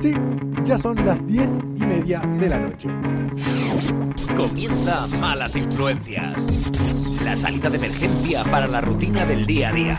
Sí, ya son las diez y media de la noche. Comienza Malas Influencias. La salida de emergencia para la rutina del día a día.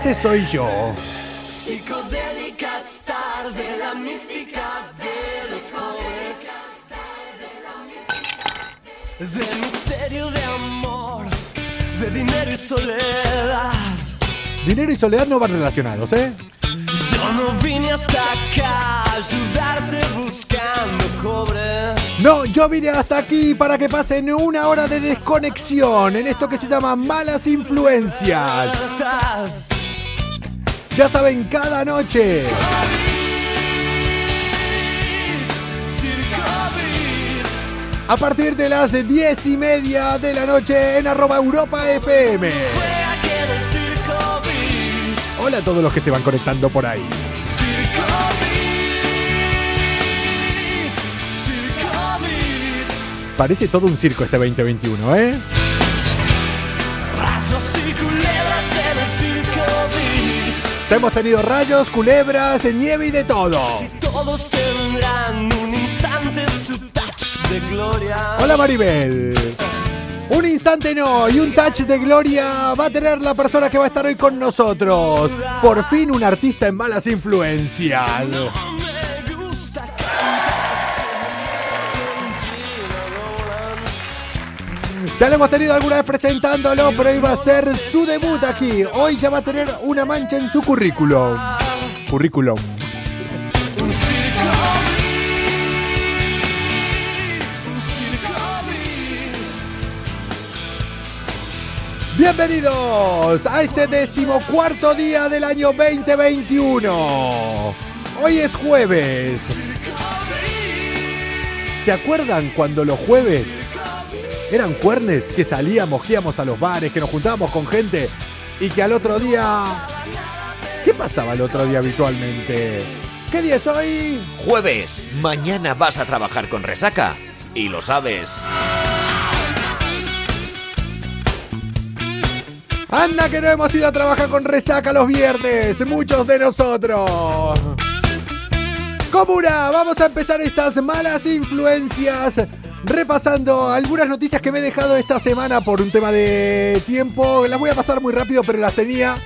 Ese soy yo. Psicodélicas tarde, la mística de los jóvenes. De misterio de amor, de dinero y soledad. Dinero y soledad no van relacionados, ¿eh? Yo no vine hasta acá a ayudarte buscando cobre. No, yo vine hasta aquí para que pasen una hora de desconexión en esto que se llama malas influencias. Ya saben, cada noche. A partir de las diez y media de la noche en arroba Europa FM. Hola a todos los que se van conectando por ahí. Parece todo un circo este 2021, ¿eh? Hemos tenido rayos, culebras, nieve y de todo. Si todos tendrán un instante su touch de gloria. Hola Maribel. Un instante no y un touch de gloria va a tener la persona que va a estar hoy con nosotros. Por fin un artista en malas influencias. Ya lo hemos tenido alguna vez presentándolo, pero iba a ser su debut aquí. Hoy ya va a tener una mancha en su currículum. Currículum. Bienvenidos a este decimocuarto día del año 2021. Hoy es jueves. ¿Se acuerdan cuando los jueves eran cuernes que salíamos, que íbamos a los bares, que nos juntábamos con gente y que al otro día... ¿Qué pasaba el otro día habitualmente? ¿Qué día es hoy? Jueves, mañana vas a trabajar con resaca. Y lo sabes. Anda que no hemos ido a trabajar con resaca los viernes, muchos de nosotros. Comuna, vamos a empezar estas malas influencias repasando algunas noticias que me he dejado esta semana por un tema de tiempo. Las voy a pasar muy rápido, pero las tenía,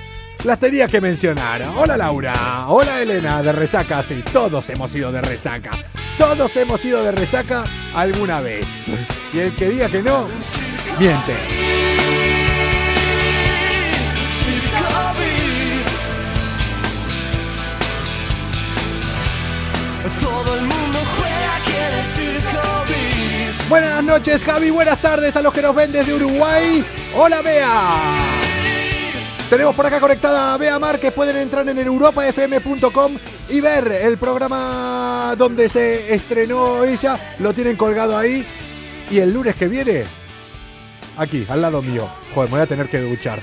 las tenía que mencionar. Hola Laura, hola Elena, de resaca, sí, todos hemos ido de resaca. Todos hemos ido de resaca alguna vez. Y el que diga que no, miente. Todo el Buenas noches, Javi. Buenas tardes a los que nos ven desde Uruguay. Hola, Bea. Tenemos por acá conectada a Bea Márquez. Pueden entrar en europafm.com y ver el programa donde se estrenó ella. Lo tienen colgado ahí. Y el lunes que viene, aquí, al lado mío. Joder, me voy a tener que duchar.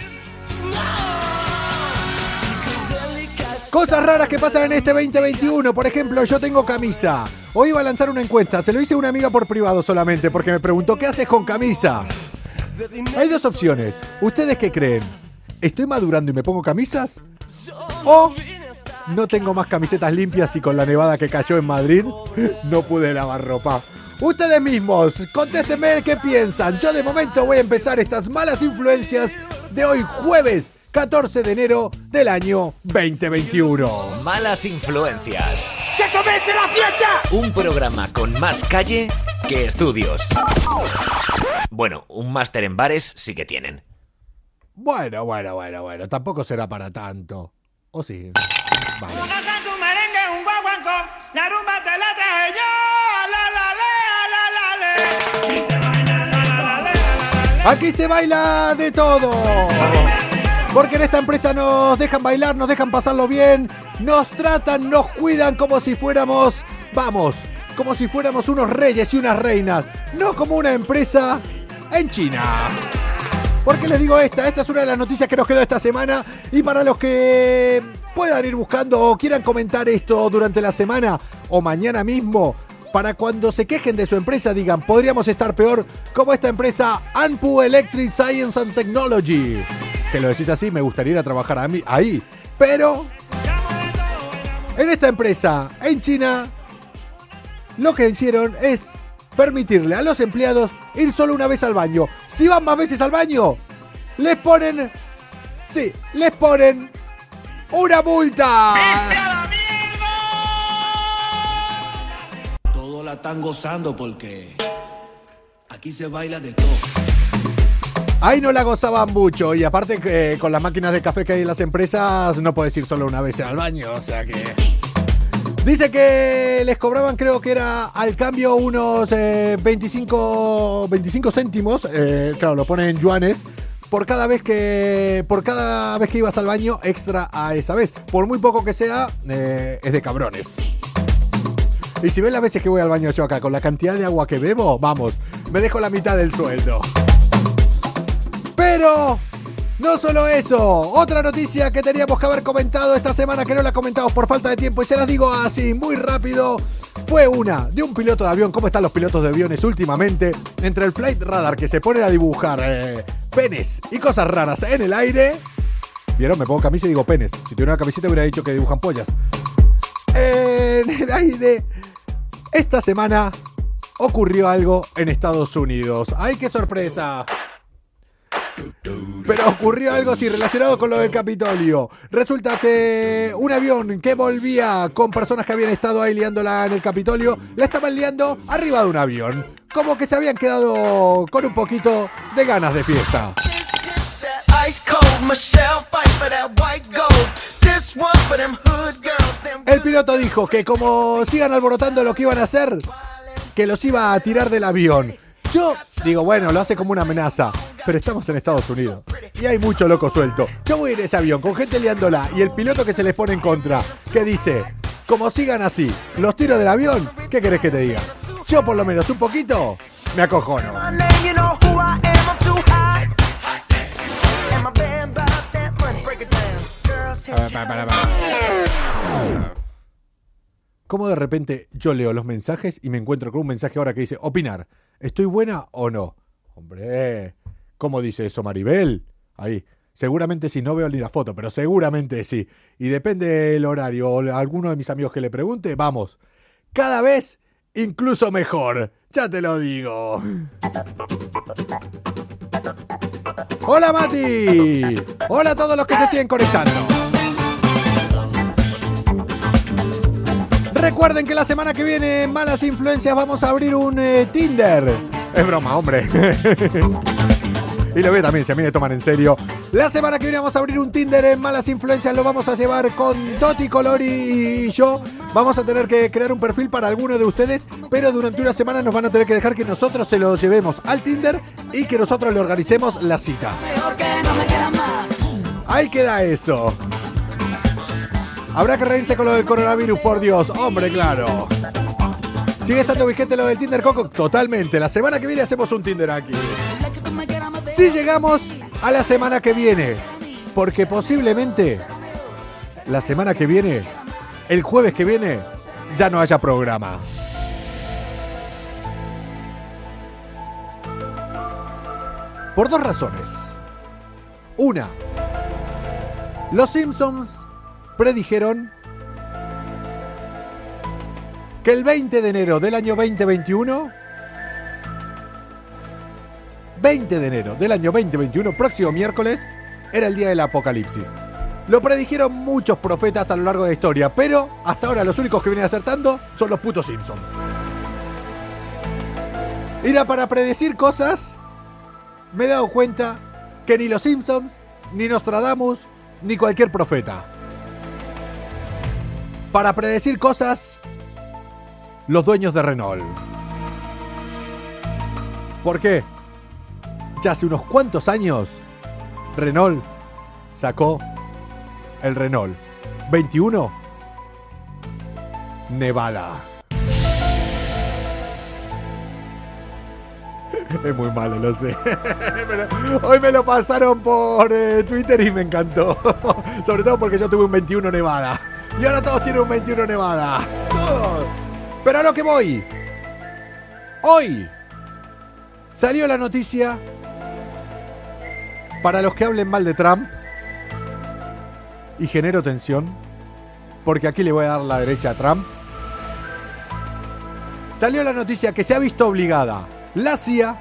Cosas raras que pasan en este 2021. Por ejemplo, yo tengo camisa. Hoy iba a lanzar una encuesta. Se lo hice a una amiga por privado solamente porque me preguntó, ¿qué haces con camisa? Hay dos opciones. ¿Ustedes qué creen? ¿Estoy madurando y me pongo camisas? ¿O no tengo más camisetas limpias y con la nevada que cayó en Madrid no pude lavar ropa? Ustedes mismos, contéstenme qué piensan. Yo de momento voy a empezar estas malas influencias de hoy jueves 14 de enero del año 2021. Malas influencias. ¡Que comience la fiesta! Un programa con más calle que estudios. Bueno, un máster en bares sí que tienen. Bueno, bueno, bueno, bueno, tampoco será para tanto. ¿O sí? Vale. La rumba te la traje yo. La, la, le, la, la, le. Y se baila, la, la, la, le, la, la, le. Aquí se baila de todo. Porque en esta empresa nos dejan bailar, nos dejan pasarlo bien, nos tratan, nos cuidan como si fuéramos, vamos, como si fuéramos unos reyes y unas reinas, no como una empresa en China. ¿Por qué les digo esta? Esta es una de las noticias que nos quedó esta semana y para los que puedan ir buscando o quieran comentar esto durante la semana o mañana mismo, para cuando se quejen de su empresa digan, podríamos estar peor como esta empresa Anpu Electric Science and Technology. Que lo decís así, me gustaría ir a trabajar a mí, ahí. Pero en esta empresa, en China, lo que hicieron es permitirle a los empleados ir solo una vez al baño. Si van más veces al baño, les ponen... Sí, les ponen una multa. Todos la están gozando porque aquí se baila de todo. Ahí no la gozaban mucho y aparte que con las máquinas de café que hay en las empresas no puedes ir solo una vez al baño, o sea que... Dice que les cobraban, creo que era al cambio unos eh, 25, 25 céntimos, eh, claro, lo ponen en yuanes, por cada vez que por cada vez que ibas al baño extra a esa vez. Por muy poco que sea, eh, es de cabrones. Y si ven las veces que voy al baño yo acá, con la cantidad de agua que bebo, vamos, me dejo la mitad del sueldo. Pero no solo eso, otra noticia que teníamos que haber comentado esta semana que no la comentamos por falta de tiempo y se las digo así muy rápido. Fue una de un piloto de avión, ¿cómo están los pilotos de aviones últimamente? Entre el flight radar que se pone a dibujar eh, penes y cosas raras en el aire. ¿Vieron? Me pongo camisa y digo penes. Si tuviera una camiseta hubiera dicho que dibujan pollas. En el aire, esta semana ocurrió algo en Estados Unidos. ¡Ay, qué sorpresa! Pero ocurrió algo así relacionado con lo del Capitolio. Resulta que un avión que volvía con personas que habían estado ahí liándola en el Capitolio, la estaban liando arriba de un avión. Como que se habían quedado con un poquito de ganas de fiesta. El piloto dijo que como sigan alborotando lo que iban a hacer, que los iba a tirar del avión. Yo digo, bueno, lo hace como una amenaza, pero estamos en Estados Unidos y hay mucho loco suelto. Yo voy en ese avión con gente liándola y el piloto que se les pone en contra, que dice, como sigan así, los tiro del avión, ¿qué querés que te diga? Yo por lo menos un poquito me acojono. Como de repente yo leo los mensajes y me encuentro con un mensaje ahora que dice, opinar, ¿estoy buena o no? Hombre, ¿cómo dice eso Maribel? Ahí, seguramente sí, no veo ni la foto, pero seguramente sí. Y depende del horario o alguno de mis amigos que le pregunte, vamos, cada vez incluso mejor, ya te lo digo. Hola Mati, hola a todos los que se siguen conectando. Recuerden que la semana que viene en Malas Influencias vamos a abrir un eh, Tinder. Es broma, hombre. y lo ve también, si a mí me toman en serio. La semana que viene vamos a abrir un Tinder en Malas Influencias. Lo vamos a llevar con Doti, Colori y yo. Vamos a tener que crear un perfil para alguno de ustedes. Pero durante una semana nos van a tener que dejar que nosotros se lo llevemos al Tinder y que nosotros le organicemos la cita. Ahí queda eso. Habrá que reírse con lo del coronavirus, por Dios. Hombre, claro. ¿Sigue estando vigente lo del Tinder Coco? Totalmente. La semana que viene hacemos un Tinder aquí. Si llegamos a la semana que viene, porque posiblemente la semana que viene, el jueves que viene, ya no haya programa. Por dos razones. Una, los Simpsons predijeron que el 20 de enero del año 2021, 20 de enero del año 2021, próximo miércoles, era el día del apocalipsis. Lo predijeron muchos profetas a lo largo de la historia, pero hasta ahora los únicos que vienen acertando son los putos Simpsons. Mira, para predecir cosas, me he dado cuenta que ni los Simpsons, ni Nostradamus, ni cualquier profeta. Para predecir cosas, los dueños de Renault. ¿Por qué? Ya hace unos cuantos años, Renault sacó el Renault 21 Nevada. Es muy malo, lo sé. Hoy me lo pasaron por eh, Twitter y me encantó. Sobre todo porque yo tuve un 21 Nevada. Y ahora todos tienen un 21 Nevada. Pero a lo que voy. Hoy salió la noticia para los que hablen mal de Trump. Y genero tensión. Porque aquí le voy a dar la derecha a Trump. Salió la noticia que se ha visto obligada la CIA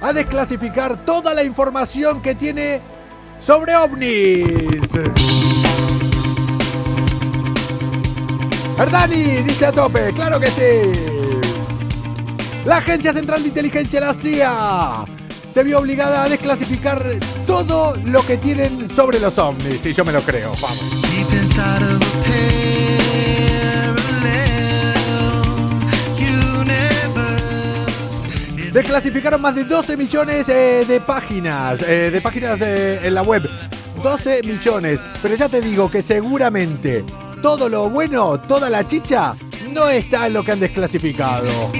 a desclasificar toda la información que tiene sobre ovnis. Hernani dice a tope, claro que sí. La Agencia Central de Inteligencia, la CIA, se vio obligada a desclasificar todo lo que tienen sobre los ovnis. Y yo me lo creo, vamos. Desclasificaron más de 12 millones eh, de páginas, eh, de páginas eh, en la web. 12 millones. Pero ya te digo que seguramente todo lo bueno, toda la chicha, no está en lo que han desclasificado.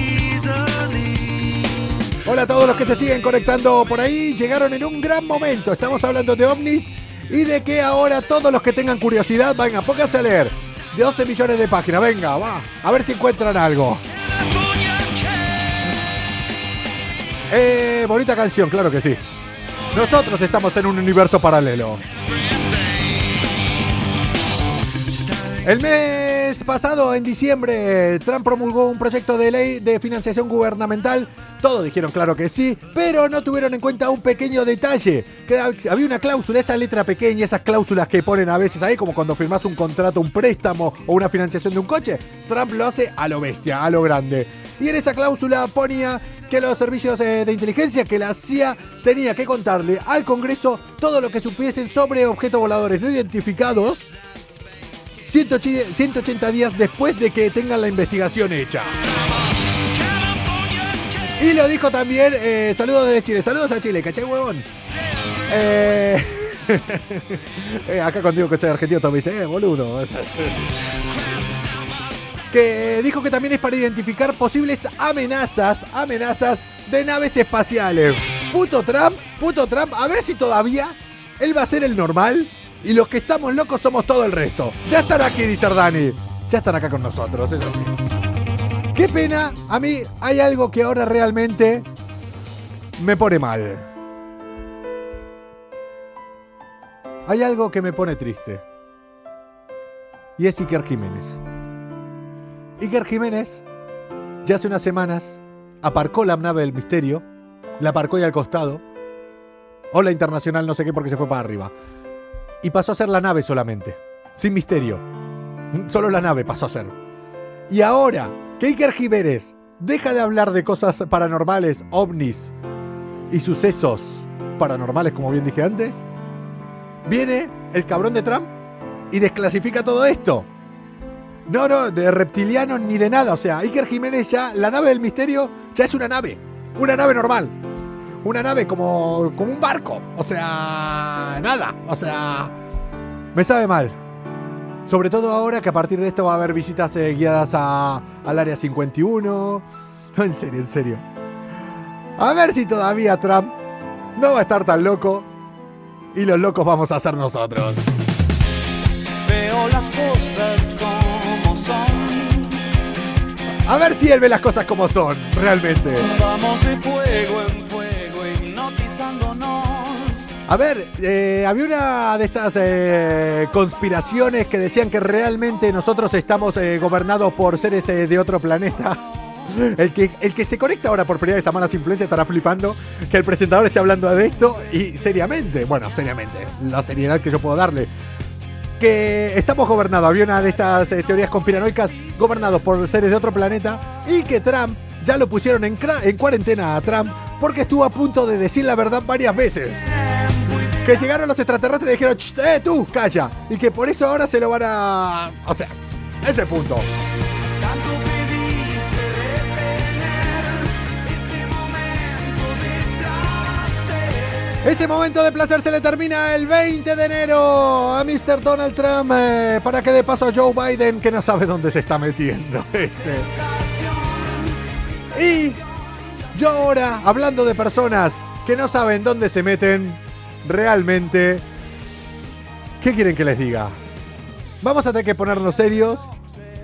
Hola a todos los que se siguen conectando por ahí. Llegaron en un gran momento. Estamos hablando de ovnis y de que ahora todos los que tengan curiosidad, venga, pónganse a leer. 12 millones de páginas, venga, va. A ver si encuentran algo. Eh, bonita canción, claro que sí. Nosotros estamos en un universo paralelo. El mes pasado, en diciembre, Trump promulgó un proyecto de ley de financiación gubernamental. Todos dijeron claro que sí, pero no tuvieron en cuenta un pequeño detalle. Que había una cláusula, esa letra pequeña, esas cláusulas que ponen a veces ahí, como cuando firmas un contrato, un préstamo o una financiación de un coche. Trump lo hace a lo bestia, a lo grande. Y en esa cláusula ponía que los servicios eh, de inteligencia, que la CIA tenía que contarle al Congreso todo lo que supiesen sobre objetos voladores no identificados 180 180 días después de que tengan la investigación hecha. Y lo dijo también, eh, saludos desde Chile, saludos a Chile, ¿cachai, huevón? Eh, eh, acá cuando digo que soy argentino, me dice, eh, boludo. que dijo que también es para identificar posibles amenazas, amenazas de naves espaciales. Puto Trump, puto Trump, a ver si todavía él va a ser el normal y los que estamos locos somos todo el resto. Ya están aquí, dice Dani. Ya están acá con nosotros, eso sí. Qué pena, a mí hay algo que ahora realmente me pone mal. Hay algo que me pone triste. Y es Iker Jiménez. Iker Jiménez, ya hace unas semanas, aparcó la nave del misterio, la aparcó ahí al costado. Hola Internacional, no sé qué, porque se fue para arriba. Y pasó a ser la nave solamente, sin misterio. Solo la nave pasó a ser. Y ahora que Iker Jiménez deja de hablar de cosas paranormales, ovnis y sucesos paranormales, como bien dije antes, viene el cabrón de Trump y desclasifica todo esto. No, no, de reptiliano ni de nada. O sea, Iker Jiménez ya, la nave del misterio ya es una nave. Una nave normal. Una nave como, como un barco. O sea, nada. O sea, me sabe mal. Sobre todo ahora que a partir de esto va a haber visitas eh, guiadas a, al área 51. No, en serio, en serio. A ver si todavía Trump no va a estar tan loco. Y los locos vamos a ser nosotros. Veo las cosas como son. A ver si él ve las cosas como son, realmente. Vamos de fuego en. A ver, eh, había una de estas eh, conspiraciones que decían que realmente nosotros estamos eh, gobernados por seres eh, de otro planeta. El que, el que se conecta ahora por primera vez a malas influencias estará flipando que el presentador esté hablando de esto y seriamente, bueno, seriamente, la seriedad que yo puedo darle. Que estamos gobernados, había una de estas teorías conspiranoicas, gobernados por seres de otro planeta y que Trump ya lo pusieron en, en cuarentena a Trump porque estuvo a punto de decir la verdad varias veces. Que llegaron los extraterrestres y dijeron, "Ch, eh, tú, calla. Y que por eso ahora se lo van a... O sea, ese punto. Ese momento de placer se le termina el 20 de enero a Mr. Donald Trump eh, para que de paso a Joe Biden, que no sabe dónde se está metiendo. Este. Y yo ahora, hablando de personas que no saben dónde se meten, realmente, ¿qué quieren que les diga? Vamos a tener que ponernos serios,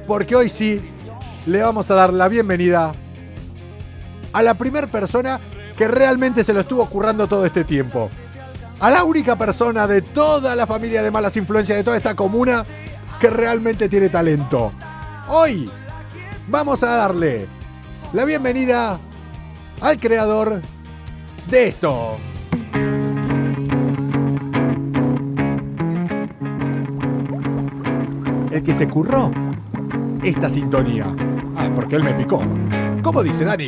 porque hoy sí le vamos a dar la bienvenida a la primera persona que realmente se lo estuvo currando todo este tiempo. A la única persona de toda la familia de malas influencias de toda esta comuna que realmente tiene talento. Hoy vamos a darle la bienvenida al creador de esto. El que se curró esta sintonía. Ah, porque él me picó. ¿Cómo dice Dani?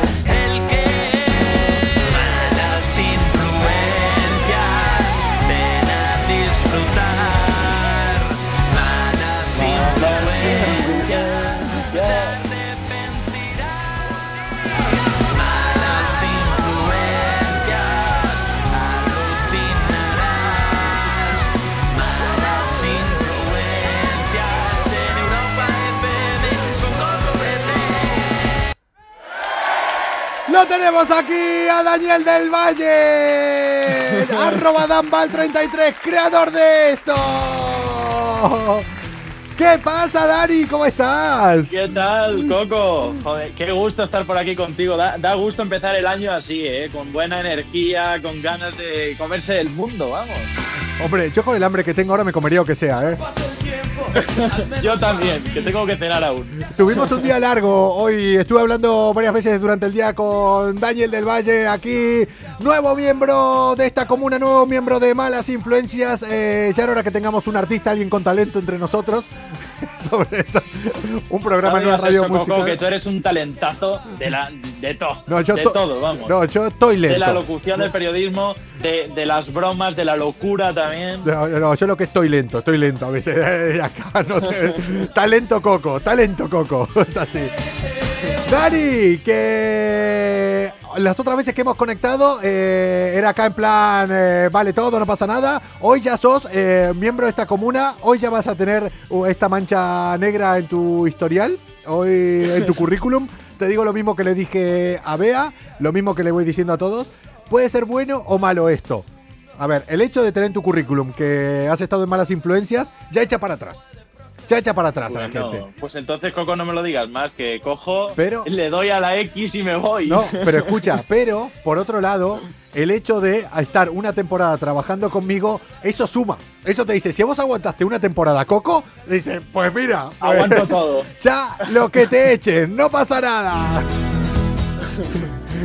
Lo tenemos aquí a Daniel del Valle, arroba Danbal33, creador de esto. ¿Qué pasa, Dani? ¿Cómo estás? ¿Qué tal, Coco? Joder, qué gusto estar por aquí contigo. Da, da gusto empezar el año así, ¿eh? Con buena energía, con ganas de comerse el mundo, vamos. Hombre, yo con el hambre que tengo ahora me comería lo que sea, ¿eh? Yo también, que tengo que cenar aún. Tuvimos un día largo. Hoy estuve hablando varias veces durante el día con Daniel del Valle, aquí, nuevo miembro de esta comuna, nuevo miembro de Malas Influencias. Eh, ya era hora que tengamos un artista, alguien con talento entre nosotros. Sobre esto. Un programa en una radio Coco, musical. que tú eres un talentazo de, la, de. No, yo de to- todo, vamos. No, yo estoy lento. de la locución, del periodismo, de, de las bromas, de la locura también. No, no, yo lo que estoy lento, estoy lento a veces. acá no te- talento coco, talento coco. Es así. Dani, que las otras veces que hemos conectado eh, era acá en plan, eh, vale todo, no pasa nada. Hoy ya sos eh, miembro de esta comuna, hoy ya vas a tener uh, esta mancha negra en tu historial, hoy en tu currículum. Te digo lo mismo que le dije a Bea, lo mismo que le voy diciendo a todos. Puede ser bueno o malo esto. A ver, el hecho de tener en tu currículum que has estado en malas influencias, ya echa para atrás. Ya echa para atrás a la gente. pues entonces, Coco, no me lo digas más, que cojo, Pero- le doy a la X y me voy. No, pero escucha, pero por otro lado, el hecho de estar una temporada trabajando conmigo, eso suma. Eso te dice, si vos aguantaste una temporada, Coco, dice, pues mira, pues, Aguanto todo. ya lo que te echen, no pasa nada.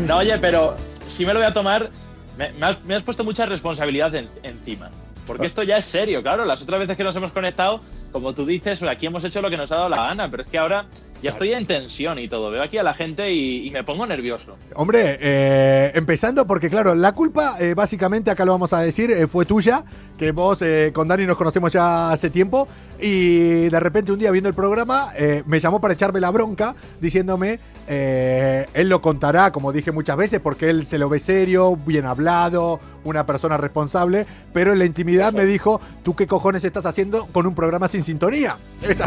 No, oye, pero si me lo voy a tomar, me, me has, me has puesto mucha responsabilidad en- encima. Porque esto ya es serio, claro. Las otras veces que nos hemos conectado, como tú dices, aquí hemos hecho lo que nos ha dado la gana. Pero es que ahora ya estoy en tensión y todo. Veo aquí a la gente y, y me pongo nervioso. Hombre, eh, empezando porque claro, la culpa eh, básicamente, acá lo vamos a decir, eh, fue tuya, que vos eh, con Dani nos conocemos ya hace tiempo y de repente un día viendo el programa me llamó para echarme la bronca diciéndome, él lo contará, como dije muchas veces, porque él se lo ve serio, bien hablado, una persona responsable, pero en la intimidad me dijo, ¿tú qué cojones estás haciendo con un programa sin sintonía? Esa-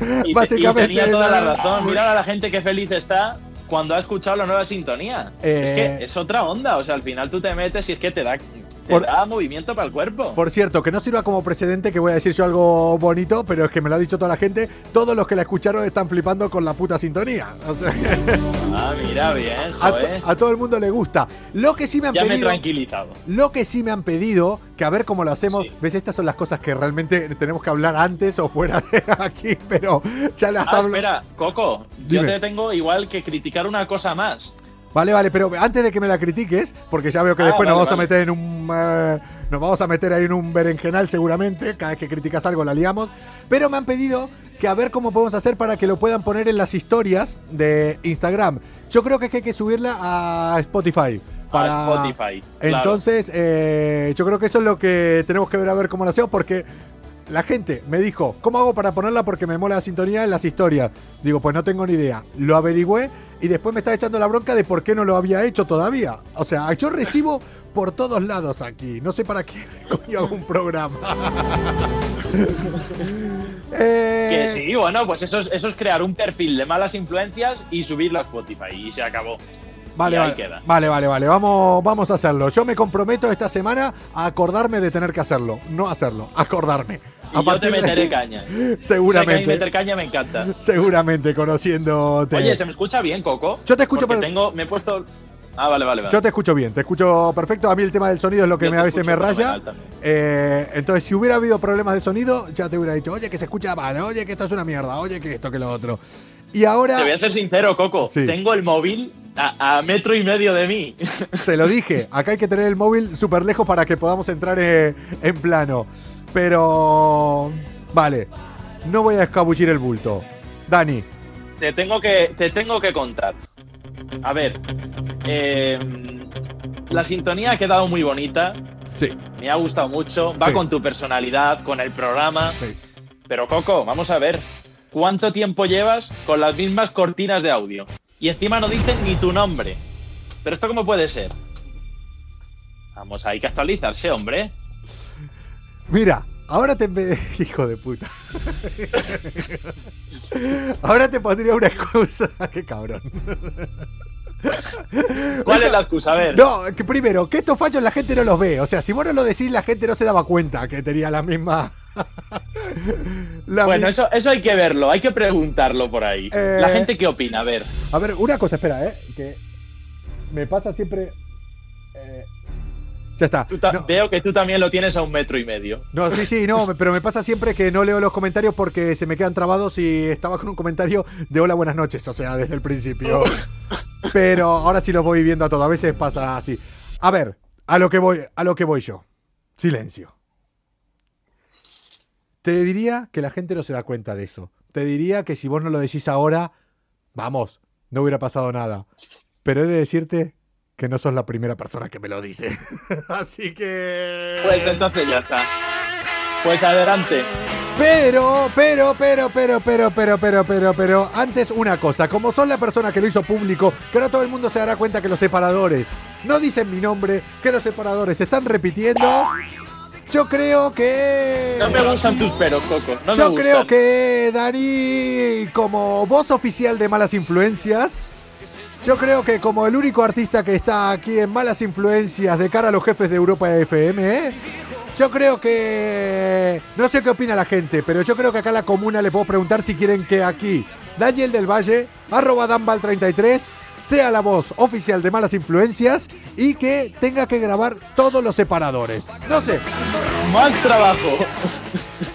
Y, te- y básicamente... tenía toda la la- razón. Mira a la gente que feliz está. cuando ha escuchado la nueva sintonía. Eh, Es que es otra onda, o sea, al final tú te metes y es que te da, Por- da movimiento para el cuerpo. Por cierto, que no sirva como precedente que voy a decir yo algo bonito, pero es que me lo ha dicho toda la gente. Todos los que la escucharon están flipando con la puta sintonía. O sea, Ah, mira, bien, a, joder. a todo el mundo le gusta. Lo que sí me han Ya me he pedido. tranquilizado. Lo que sí me han pedido, que a ver cómo lo hacemos. Sí. ¿Ves? Estas son las cosas que realmente tenemos que hablar antes o fuera de aquí, pero ya las Ah, hablo. espera, Coco, Dime. yo te tengo igual que criticar una cosa más. Vale, vale, pero antes de que me la critiques, porque ya veo que Ah, después nos vale, vamos a meter en un. eh, nos vamos a meter ahí en un berenjenal seguramente. Cada vez que criticas algo la liamos. Pero me han pedido que a ver cómo podemos hacer para que lo puedan poner en las historias de Instagram. Yo creo que es que hay que subirla a Spotify. Para... A Spotify. claro. Entonces, eh, yo creo que eso es lo que tenemos que ver a ver cómo lo hacemos, porque la gente me dijo, ¿cómo hago para ponerla? Porque me mola la sintonía en las historias. Digo, pues no tengo ni idea. Lo averigüé y después me está echando la bronca de por qué no lo había hecho todavía. O sea, yo recibo por todos lados aquí. No sé para qué coño hago un programa. Eh, Que sí, bueno, pues eso es, eso es crear un perfil de malas influencias y subirlo a Spotify y se acabó. Vale, vale, queda. vale, vale, vale. Vamos, vamos a hacerlo. Yo me comprometo esta semana a acordarme de tener que hacerlo. No hacerlo, acordarme. Y yo te de- meteré caña. A Seguramente. meter caña me encanta. Seguramente, conociéndote. Oye, ¿se me escucha bien, Coco? Yo te escucho, pero- tengo, me he puesto... Ah, vale, vale, vale. Yo te escucho bien, te escucho perfecto. A mí el tema del sonido es lo que me, a veces me raya. Eh, entonces, si hubiera habido problemas de sonido, ya te hubiera dicho, oye, que se escucha mal, oye, que esto es una mierda, oye, que esto, que lo otro. Y ahora, Te voy a ser sincero, Coco. Sí. Tengo el móvil a, a metro y medio de mí. te lo dije, acá hay que tener el móvil súper lejos para que podamos entrar eh, en plano. Pero, vale, no voy a escabuchir el bulto. Dani, te tengo que te tengo que contar. A ver, eh, la sintonía ha quedado muy bonita, sí, me ha gustado mucho, va Sí. con tu personalidad, con el programa. sí. Pero Coco, vamos a ver, ¿cuánto tiempo llevas con las mismas cortinas de audio? Y encima no dicen ni tu nombre. ¿Pero esto cómo puede ser? Vamos, hay que actualizarse, hombre. Mira, ahora te... Hijo de puta. ahora te pondría una excusa. Qué cabrón. ¿Cuál es la excusa? A ver. No, que primero, que estos fallos la gente no los ve. O sea, si vos no lo decís, la gente no se daba cuenta que tenía la misma. la bueno, mi- eso, eso hay que verlo, hay que preguntarlo por ahí. Eh, ¿La gente qué opina? A ver. A ver, una cosa, espera, ¿eh? Que me pasa siempre. eh, Ya está. Tú ta- No, Veo que tú también lo tienes a un metro y medio. no, sí, sí, no, pero me pasa siempre que no leo los comentarios porque se me quedan trabados y estaba con un comentario de hola, buenas noches, o sea, desde el principio. Pero ahora sí los voy viendo a todo, a veces pasa así. A ver, a lo que voy, a lo que voy yo. Silencio. Te diría que la gente no se da cuenta de eso. Te diría que si vos no lo decís ahora, vamos, no hubiera pasado nada. Pero he de decirte que no sos la primera persona que me lo dice. Así que... Pues entonces ya está. Pues adelante. Pero, pero, pero, pero, pero, pero, pero, pero, pero, antes una cosa, como son la persona que lo hizo público, que ahora todo el mundo se dará cuenta que los separadores no dicen mi nombre, que los separadores se están repitiendo, yo creo que... No me gustan tus peros, Coco. No yo creo que Dani, como voz oficial de Malas Influencias, yo creo que como el único artista que está aquí en Malas Influencias de cara a los jefes de Europa FM, ¿eh? yo creo que... No sé qué opina la gente, pero yo creo que acá a la comuna le puedo preguntar si quieren que aquí Daniel del Valle, arroba Danbal33, sea la voz oficial de Malas Influencias y que tenga que grabar todos los separadores. No sé, Más trabajo.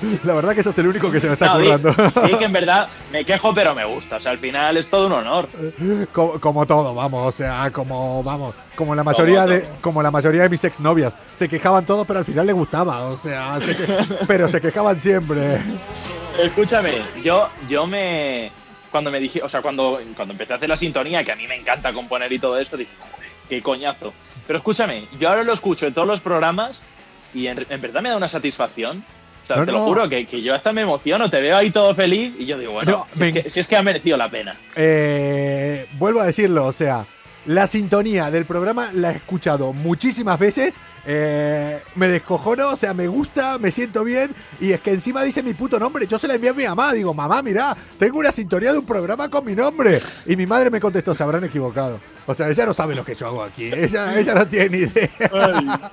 la verdad que eso es el único que se me está No, currando. di que en verdad me quejo, pero me gusta. O sea, al final es todo un honor. como, como todo, vamos, o sea, como vamos, como la mayoría Como de como la mayoría de mis exnovias, se quejaban todos, pero al final les gustaba, o sea, se que- pero se quejaban siempre. Escúchame, yo, yo me. Cuando me dije, o sea, cuando, cuando empecé a hacer la sintonía, que a mí me encanta componer y todo esto, dije, "Joder, qué coñazo. Pero escúchame, yo ahora lo escucho en todos los programas y en, en verdad me da una satisfacción. O sea, No, te no. lo juro, que, que yo hasta me emociono, te veo ahí todo feliz y yo digo, bueno, No, si, es que, si es que ha merecido la pena. Eh, vuelvo a decirlo, o sea, la sintonía del programa la he escuchado muchísimas veces eh, me descojono, o sea, me gusta, me siento bien. Y es que encima dice mi puto nombre. Yo se la envié a mi mamá. Digo, mamá, mira, tengo una sintonía de un programa con mi nombre. Y mi madre me contestó, se habrán equivocado. O sea, ella no sabe lo que yo hago aquí. Ella, ella no tiene ni idea.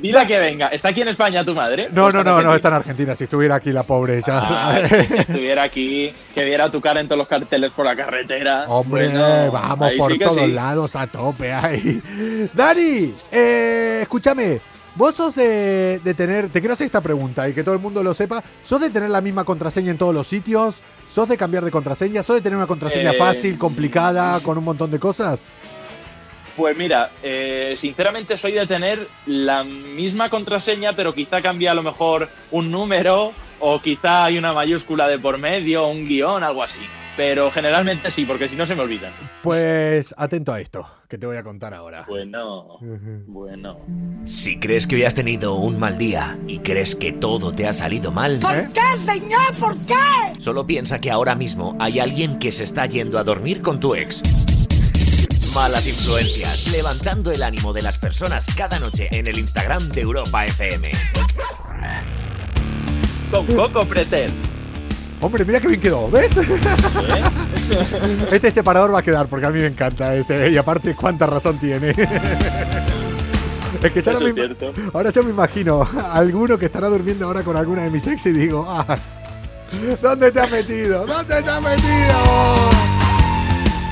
Dile que venga. ¿Está aquí en España tu madre? No, ¿O no, no, no, está en Argentina. Si estuviera aquí la pobre, ya. Ay, si estuviera aquí, que viera tu cara en todos los carteles por la carretera. Hombre, Bueno, vamos por sí todos sí. lados a tope ahí. Dani, eh, escúchame. Vos sos de, de tener, te quiero hacer esta pregunta y que todo el mundo lo sepa, ¿sos de tener la misma contraseña en todos los sitios? ¿Sos de cambiar de contraseña? ¿Sos de tener una contraseña Eh, fácil, complicada, con un montón de cosas? Pues mira, eh, sinceramente soy de tener la misma contraseña, pero quizá cambia a lo mejor un número o quizá hay una mayúscula de por medio, un guion, algo así. Pero generalmente sí, porque si no se me olvidan. Pues atento a esto, que te voy a contar ahora. Bueno, bueno. Si crees que hoy has tenido un mal día y crees que todo te ha salido mal, ¿Eh? qué, señor? ¿Por qué? solo piensa que ahora mismo hay alguien que se está yendo a dormir con tu ex. Malas influencias, levantando el ánimo de las personas cada noche en el Instagram de Europa FM. Con Coco Pretel. Hombre, mira que bien quedó, ¿ves? ¿eh? Este separador va a quedar porque a mí me encanta ese. Y aparte, cuánta razón tiene. Es que no me ahora yo me imagino alguno que estará durmiendo ahora con alguna de mis ex y digo, ah, ¿dónde te has metido? ¿Dónde te has metido?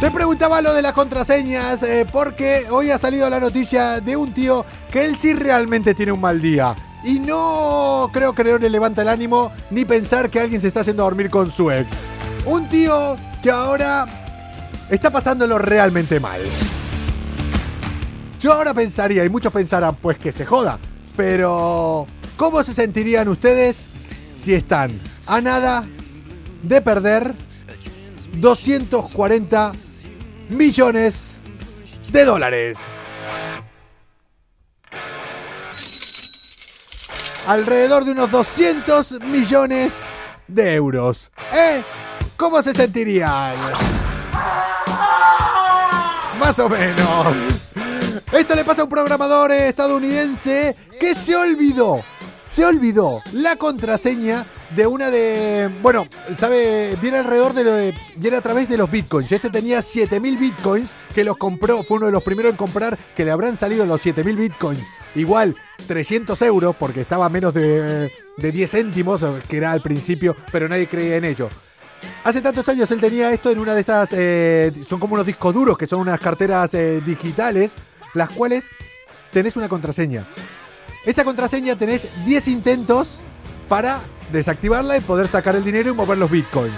Te preguntaba lo de las contraseñas eh, porque hoy ha salido la noticia de un tío que él sí realmente tiene un mal día. Y no creo que no le levanta el ánimo ni pensar que alguien se está haciendo dormir con su ex. Un tío que ahora está pasándolo realmente mal. Yo ahora pensaría, y muchos pensarán, pues que se joda. Pero, ¿cómo se sentirían ustedes si están a nada de perder 240 millones de dólares? Alrededor de unos 200 millones de euros. ¿Eh? ¿Cómo se sentirían? Más o menos. Esto le pasa a un programador eh, estadounidense que se olvidó, se olvidó la contraseña de una de, bueno, sabe, viene alrededor de, lo viene a través de los bitcoins. Este tenía 7000 bitcoins que los compró, fue uno de los primeros en comprar que le habrán salido los 7000 bitcoins. Igual 300 euros porque estaba menos de, de 10 céntimos, que era al principio, pero nadie creía en ello. Hace tantos años él tenía esto en una de esas, eh, son como unos discos duros, que son unas carteras eh, digitales, las cuales tenés una contraseña. Esa contraseña tenés 10 intentos para desactivarla y poder sacar el dinero y mover los bitcoins.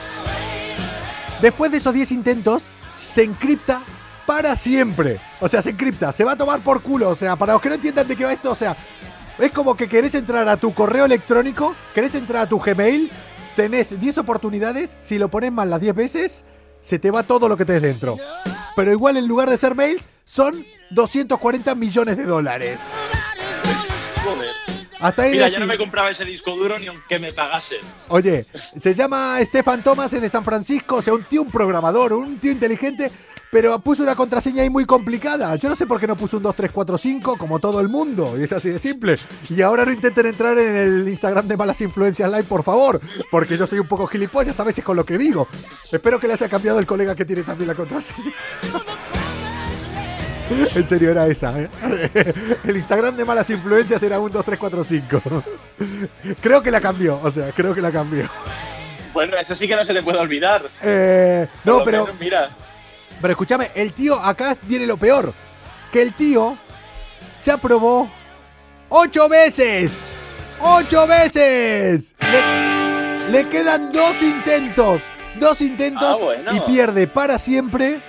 Después de esos 10 intentos, se encripta para siempre. O sea, se encripta, se va a tomar por culo. O sea, para los que no entiendan de qué va esto, o sea, es como que querés entrar a tu correo electrónico, querés entrar a tu Gmail, tenés 10 oportunidades, si lo pones mal las 10 veces, se te va todo lo que tenés dentro. Pero igual en lugar de ser mails, son 240 millones de dólares. Hasta ahí Mira, yo no me compraba ese disco duro ni aunque me pagasen. Oye, se llama Stefan Thomas, es de San Francisco, o sea, un tío, un programador, un tío inteligente, pero puso una contraseña ahí muy complicada. Yo no sé por qué no puso un 2, 3, 4, 5, como todo el mundo, y es así de simple. Y ahora no intenten entrar en el Instagram de Malas Influencias Live, por favor, porque yo soy un poco gilipollas a veces con lo que digo. Espero que le haya cambiado el colega que tiene también la contraseña. En serio, era esa. ¿eh? El Instagram de Malas Influencias era un 2, 3, 4, 5. Creo que la cambió, o sea, creo que la cambió. Bueno, eso sí que no se te puede olvidar. Eh, no, pero, menos, mira, pero escúchame, el tío, acá viene lo peor. Que el tío ya probó ocho veces. ¡Ocho veces! Le, le quedan dos intentos. Dos intentos Ah, bueno. y pierde para siempre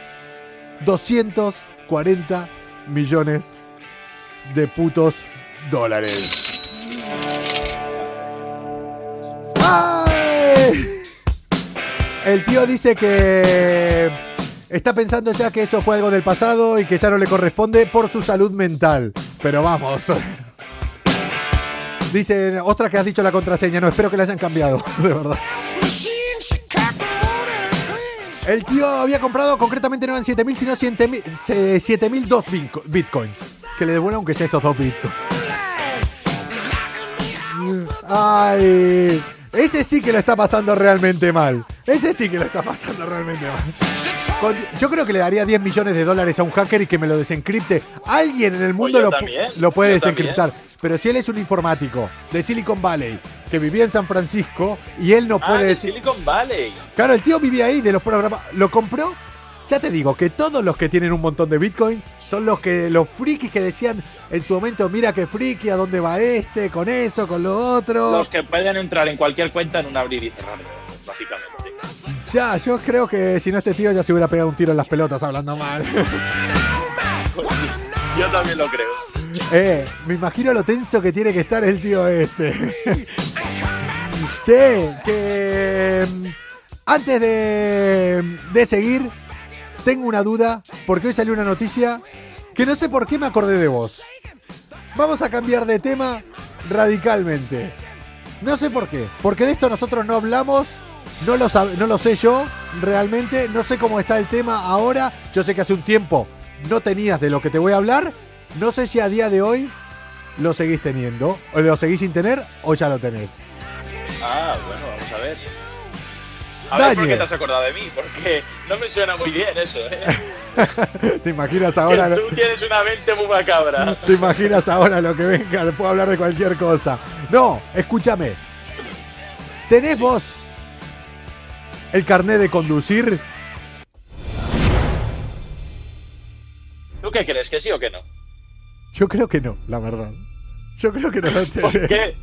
240 millones de putos dólares. ¡Ay! El tío dice que está pensando ya que eso fue algo del pasado y que ya no le corresponde por su salud mental. Pero vamos. Dice, otra que has dicho la contraseña. No, espero que la hayan cambiado, de verdad. El tío había comprado, concretamente no eran 7.000, sino 7.002 bitcoins. Que le devuelvan aunque sea esos dos bitcoins. Ay ese sí que lo está pasando realmente mal. Ese sí que lo está pasando realmente mal. Con- yo creo que le daría 10 millones de dólares a un hacker y que me lo desencripte. Alguien en el mundo yo lo, pu- también, lo puede también. desencriptar. Pero si él es un informático de Silicon Valley que vivía en San Francisco y él no Ah, puede de decir. Silicon Valley. Claro, el tío vivía ahí de los programas. Lo compró. Ya te digo que todos los que tienen un montón de bitcoins son los que los frikis que decían en su momento, mira qué friki, a dónde va este, con eso, con lo otro. Los que pueden entrar en cualquier cuenta en un abrir y cerrar, básicamente. Ya, yo creo que si no este tío ya se hubiera pegado un tiro en las pelotas hablando mal. Yo también lo creo. eh, me imagino lo tenso que tiene que estar el tío este. che, que mm, antes de, de seguir, tengo una duda, porque hoy salió una noticia que no sé por qué me acordé de vos. Vamos a cambiar de tema radicalmente. No sé por qué, porque de esto nosotros no hablamos, no lo, sé yo realmente, no sé cómo está el tema ahora, yo sé que hace un tiempo no tenías de lo que te voy a hablar, no sé si a día de hoy lo seguís teniendo, o lo seguís sin tener, o ya lo tenés. Ah, bueno. A ver por qué te has acordado de mí, porque no me suena muy bien eso, ¿eh? ¿Te imaginas ahora? Que tú tienes una mente muy macabra. ¿Te imaginas ahora lo que venga? Puedo hablar de cualquier cosa. No, escúchame. ¿Tenés vos el carnet de conducir? ¿Tú qué crees? ¿Que sí o que no? Yo creo que no, la verdad. Yo creo que no lo ¿Por tenés. qué?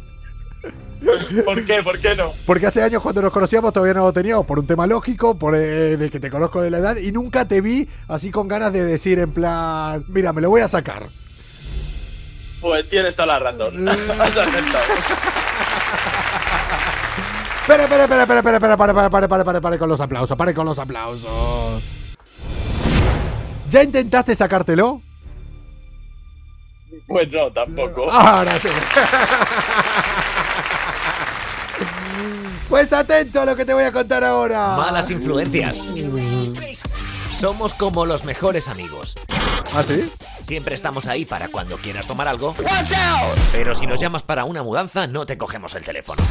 ¿Por qué? ¿Por qué no? Porque hace años cuando nos conocíamos todavía no lo teníamos, por un tema lógico, por eh, de que te conozco de la edad, y nunca te vi así con ganas de decir en plan, mira, me lo voy a sacar. Pues tienes toda la razón. Has acertado. Espera, espera, espera, espera, espera, espera, para, para, para, para, para con los aplausos, pare con los aplausos. ¿Ya intentaste sacártelo? Pues no, tampoco. Ahora sí. Pues atento a lo que te voy a contar ahora. Malas influencias. Somos como los mejores amigos. ¿Ah, sí? Siempre estamos ahí para cuando quieras tomar algo. Pero si nos llamas para una mudanza, no te cogemos el teléfono.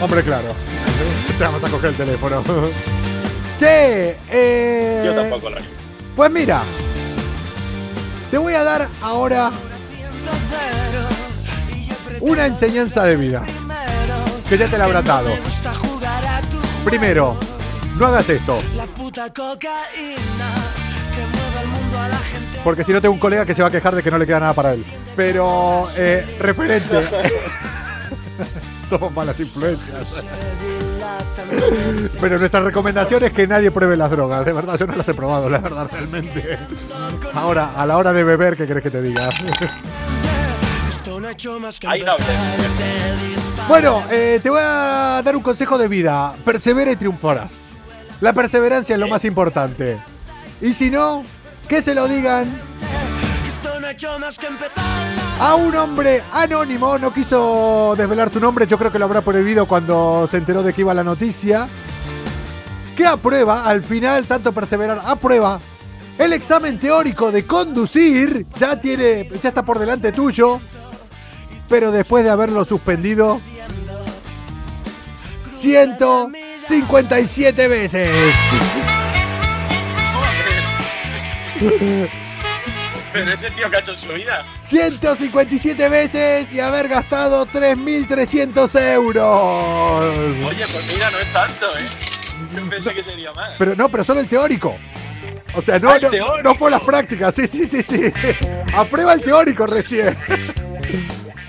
Hombre, claro. Te vamos a coger el teléfono. Che, eh... Yo tampoco lo haría. Pues mira, te voy a dar ahora una enseñanza de vida. Que ya te la habrá dado. Primero, no hagas esto. La puta cocaína que mueve al mundo a la gente. Porque si no tengo un colega que se va a quejar de que no le queda nada para él. Pero, eh, referente. Somos malas influencias. Pero nuestra recomendación es que nadie pruebe las drogas. De verdad, yo no las he probado, la verdad, realmente. Ahora, a la hora de beber, ¿qué crees que te diga? Esto no Bueno, eh, te voy a dar un consejo de vida. Persevera y triunfarás. La perseverancia es lo más importante. Y si no, que se lo digan a un hombre anónimo. No quiso desvelar tu nombre, yo creo que lo habrá prohibido cuando se enteró de que iba la noticia. Que aprueba, al final, tanto perseverar, aprueba el examen teórico de conducir. Ya tiene, ya está por delante tuyo. Pero después de haberlo suspendido 157 veces. Pero ese tío que ha hecho en su vida. 157 veces y haber gastado 3.300 euros. Oye, pues mira, no es tanto, ¿eh? Yo pensé que sería más. Pero no, pero solo el teórico. O sea, no, Ah, no, no fue las prácticas. Sí, sí, sí, sí. Aprueba el teórico recién.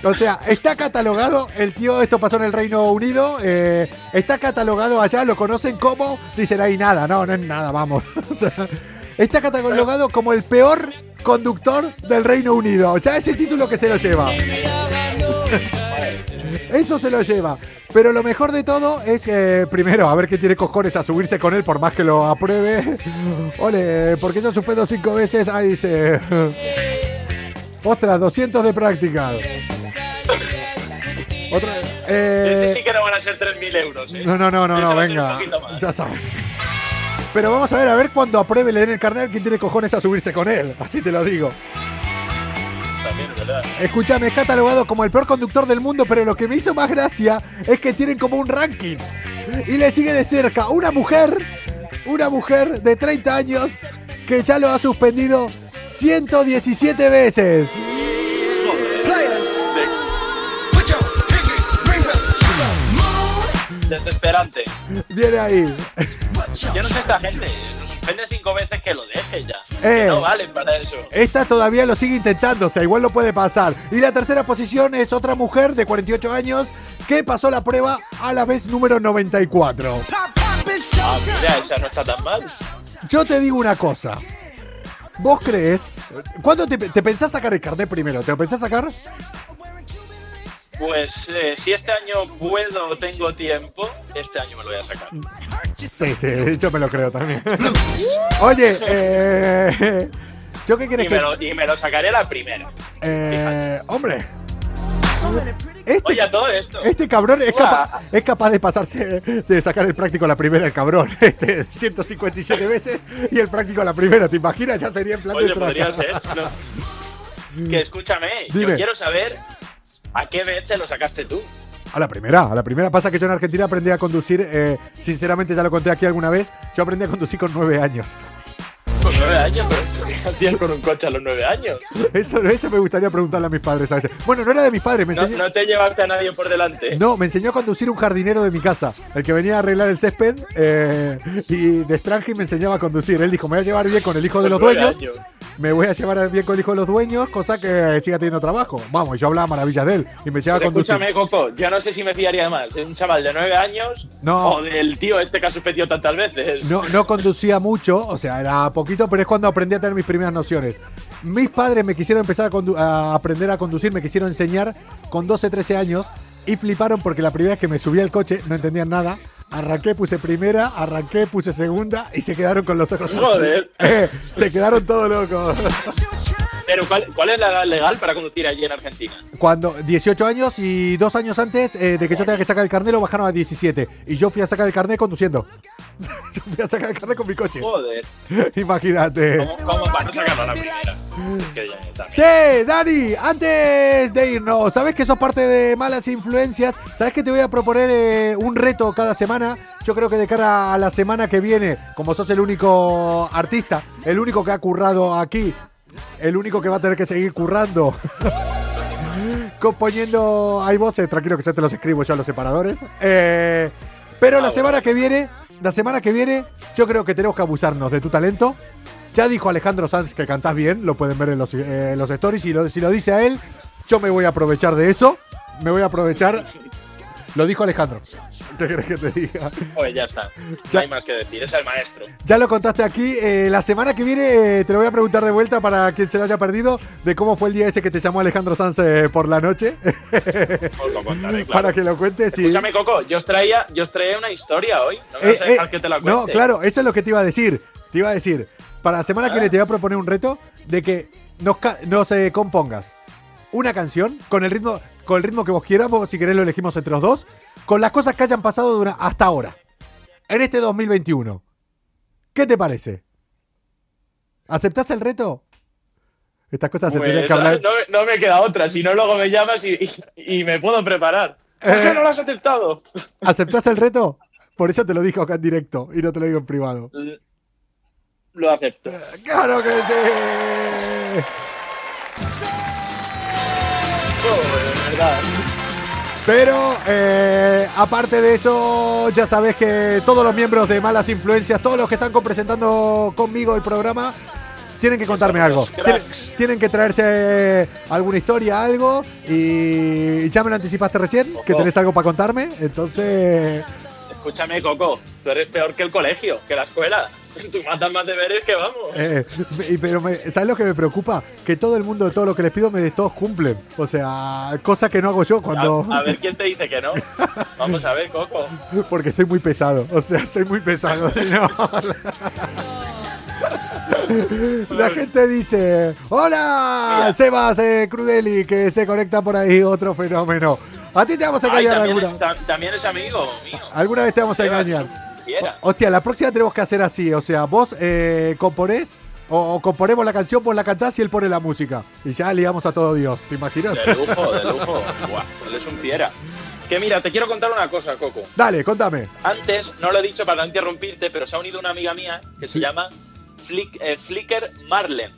O sea, está catalogado, el tío, esto pasó en el Reino Unido, eh, está catalogado allá, lo conocen como, dicen ahí nada, no, no es nada, vamos. O sea, está catalogado como el peor conductor del Reino Unido. Ya ese título que se lo lleva. Eso se lo lleva. Pero lo mejor de todo es que, primero, a ver qué tiene cojones a subirse con él por más que lo apruebe. Ole, porque yo suspedo cinco veces. Ahí dice. Ostras, 200 de práctica. Otra. eh, sí que no van a ser 3.000 euros, ¿eh? no, no, no, no, no, venga. Ya sabes. Pero vamos a ver, a ver cuando apruebe le den el carnet quién tiene cojones a subirse con él. Así te lo digo. también, verdad. Escúchame, es catalogado como el peor conductor del mundo, pero lo que me hizo más gracia es que tienen como un ranking. Y le sigue de cerca una mujer, una mujer de 30 años que ya lo ha suspendido 117 veces. Desesperante. Viene ahí. Yo no sé esta gente. Suspende cinco veces que lo deje ya. Eh. Que no valen para eso. Esta todavía lo sigue intentando, o sea, igual lo puede pasar. Y la tercera posición es otra mujer de 48 años que pasó la prueba a la vez número 94. Ah, mira, esa no está tan mal. Yo te digo una cosa. ¿Vos crees? ¿Cuándo te, te pensás sacar el carnet primero? ¿Te lo pensás sacar? Pues eh, si este año puedo o tengo tiempo, este año me lo voy a sacar. Sí, sí, yo me lo creo también. Oye, eh, ¿yo qué quieres Y que.? me, lo, y me lo sacaré la primera. Eh, hombre. Este, Oye, todo esto. este cabrón es, Buah. capa- es capaz de pasarse, de sacar el práctico a la primera, el cabrón. Este, 157 veces y el práctico a la primera. ¿Te imaginas? Ya sería en plan Oye, de podría ser. no. Que escúchame, Dime. yo quiero saber a qué vez te lo sacaste tú. A la primera, a la primera. Pasa que yo en Argentina aprendí a conducir, eh, sinceramente ya lo conté aquí alguna vez, yo aprendí a conducir con nueve años. Con nueve años, pero ¿qué hacías con un coche a los nueve años? Eso, eso me gustaría preguntarle a mis padres a veces. Bueno, no era de mis padres, me No, enseñó... no te llevaste a nadie por delante. No, me enseñó a conducir un jardinero de mi casa, el que venía a arreglar el césped eh, y de extranjero me enseñaba a conducir. Él dijo, me voy a llevar bien con el hijo de los dueños, años. Me voy a llevar bien con el hijo de los dueños, cosa que siga teniendo trabajo. Vamos, yo hablaba maravillas de él y me llevaba a Pero conducir. escúchame, Coco, yo no sé si me fiaría más de un chaval de nueve años No. o del tío este que ha suspendido tantas veces. No, no conducía mucho, o sea, era poquito, pero es cuando aprendí a tener mis primeras nociones. Mis padres me quisieron empezar a aprender a conducir, me quisieron enseñar con 12, 13 años y fliparon porque la primera vez que me subí al coche no entendían nada. Arranqué, puse primera, arranqué, puse segunda y se quedaron con los ojos así. Joder. Eh, se quedaron todos locos. Pero ¿cuál, ¿cuál es la edad legal para conducir allí en Argentina? Cuando 18 años y dos años antes eh, de que yo tenga que sacar el carnet lo bajaron a 17 y yo fui a sacar el carnet conduciendo. yo fui a sacar el carnet con mi coche. Joder, Imagínate. ¿cómo, cómo para no sacarlo a la primera? Ya. Che, Dani, antes de irnos, ¿sabes que sos parte de Malas Influencias? ¿Sabes que te voy a proponer eh, un reto cada semana? Yo creo que de cara a la semana que viene, como sos el único artista, el único que ha currado aquí, el único que va a tener que seguir currando, componiendo... Hay voces, tranquilo que ya te los escribo yo a los separadores. Eh, pero la semana que viene, la semana que viene, yo creo que tenemos que abusarnos de tu talento. Ya dijo Alejandro Sanz que cantás bien, lo pueden ver en los, eh, stories. Y si lo dice a él, yo me voy a aprovechar de eso. Me voy a aprovechar. Lo dijo Alejandro. ¿Qué crees que te diga? Oye, ya está. Ya- No hay más que decir, es el maestro. Ya lo contaste aquí. eh, la semana que viene eh, te lo voy a preguntar de vuelta para quien se lo haya perdido de cómo fue el día ese que te llamó Alejandro Sanz eh, por la noche. Os lo contaré, claro. Para que lo cuentes. y- Escúchame, Coco, yo os traía, yo os traía una historia hoy. No me Eh, vas a eh, dejar que te la cuente. no, claro, eso es lo que te iba a decir. Te iba a decir, para la semana que viene te voy a proponer un reto de que nos, nos eh, compongas una canción con el ritmo con el ritmo que vos quieras, vos, si querés lo elegimos entre los dos, con las cosas que hayan pasado hasta ahora, en este 2021. ¿Qué te parece? ¿Aceptás el reto? Estas cosas se Pues, tienen que hablar. no, no me queda otra, si no luego me llamas y, y- y me puedo preparar. ¿Por Eh. qué no lo has aceptado? ¿Aceptás el reto? Por eso te lo digo acá en directo y no te lo digo en privado. Lo acepto. ¡Claro que sí! De verdad. Pero eh, aparte de eso, ya sabes que todos los miembros de Malas Influencias, todos los que están presentando conmigo el programa, tienen que contarme algo. Tienen, que traerse alguna historia, algo. Y ya me lo anticipaste recién, que tenés algo para contarme. Entonces, Escúchame, Coco, tú eres peor que el colegio, que la escuela. Tú matas más deberes que vamos. eh, pero me- ¿sabes lo que me preocupa? Que todo el mundo, todo lo que les pido, me todos cumplen. O sea, cosa que no hago yo cuando... A, a ver quién te dice que no. Vamos a ver, Coco. Porque soy muy pesado. O sea, soy muy pesado. No. La gente dice, hola, Mira. Sebas eh, Crudeli, que se conecta por ahí, otro fenómeno. A ti te vamos a engañar alguna. es, también es amigo mío. Alguna vez te vamos a engañar. Hostia, la próxima tenemos que hacer así. O sea, vos eh, componés O, o componemos la canción, vos la cantás y él pone la música. Y ya liamos a todo Dios, ¿te imaginas? De lujo, de lujo. Buah, él es un fiera. Que mira, te quiero contar una cosa, Coco. Dale, contame. Antes, no lo he dicho para no interrumpirte, pero se ha unido una amiga mía que Sí. se llama Flick, eh, Flicker Marlen.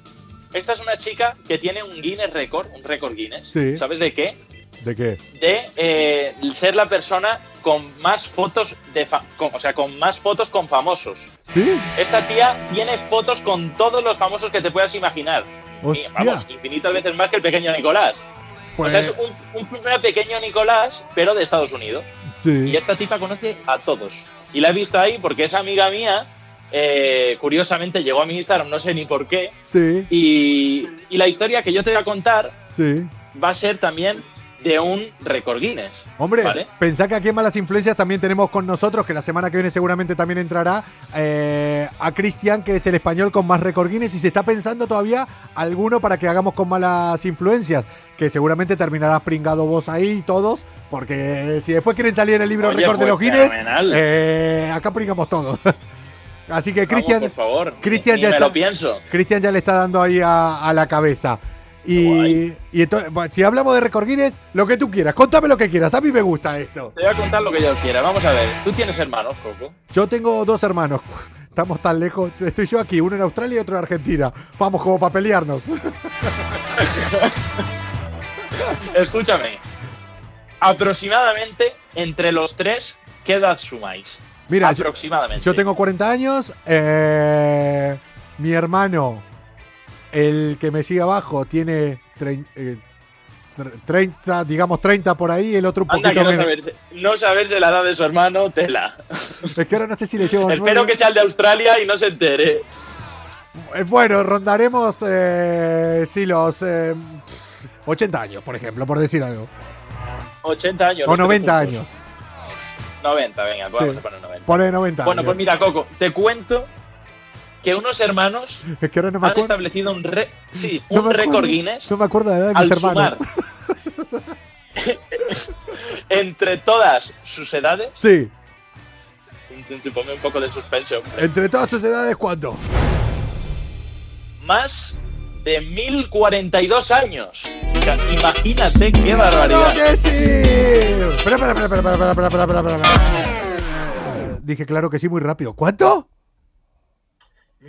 Esta es una chica que tiene un Guinness Record, un récord Guinness. Sí. ¿Sabes de qué? ¿De qué? De eh, ser la persona con más fotos de fa- con- o sea, con más fotos con famosos. ¿Sí? Esta tía tiene fotos con todos los famosos que te puedas imaginar. Y, vamos, infinitas veces más que el pequeño Nicolás. Pues, O sea, es un, un pequeño Nicolás, pero de Estados Unidos. sí. Y esta tipa conoce a todos. Y la he visto ahí porque es amiga mía. eh, curiosamente llegó a mi Instagram, no sé ni por qué. Sí, Y, y la historia que yo te voy a contar sí. va a ser también de un récord Guinness. Hombre, ¿Vale? pensá que aquí en Malas Influencias también tenemos con nosotros, que la semana que viene seguramente también entrará, eh, a Cristian, que es el español con más récord Guinness, y se está pensando todavía alguno para que hagamos con Malas Influencias, que seguramente terminarás pringado vos ahí todos, porque si después quieren salir en el libro Oye, récord de pues los Guinness, eh, acá pringamos todos. Así que Cristian. Cristian ya me está- lo pienso. Cristian ya le está dando ahí a, a la cabeza. Y, Guay. y entonces, bueno, si hablamos de récord Guinness, lo que tú quieras, contame lo que quieras, a mí me gusta esto. Te voy a contar lo que yo quiera. Vamos a ver. Tú tienes hermanos, Coco. Yo tengo dos hermanos. Estamos tan lejos. Estoy yo aquí, uno en Australia y otro en Argentina. Vamos como para pelearnos. Escúchame. Aproximadamente entre los tres, ¿qué edad sumáis? Mira, yo, Aproximadamente. yo tengo 40 años. eh, mi hermano, el que me sigue abajo, tiene trein- eh, tre- 30, digamos 30 por ahí, el otro un Anda, poquito que no menos. saberse, no saberse la edad de su hermano, tela. Es que ahora no sé si le llevo Espero que sea el de Australia y no se entere. Eh, Bueno, rondaremos, eh, sí, los eh, 80 años, por ejemplo, por decir algo. 80 años. O los 90 tres años. juntos. 90, venga, vamos Sí. a poner 90. Pone 90 Bueno, años. pues mira, Coco, te cuento que unos hermanos han establecido un, re un récord Guinness. No me acuerdo de al mis sumar entre todas sus edades. Sí. Ponme un poco de suspensión. Entre todas sus edades, ¿cuánto? Más de 1042 años. Imagínate qué barbaridad. que sí! Espera, espera, espera, espera, espera, espera, espera, espera. Dije claro que sí muy rápido. ¿Cuánto?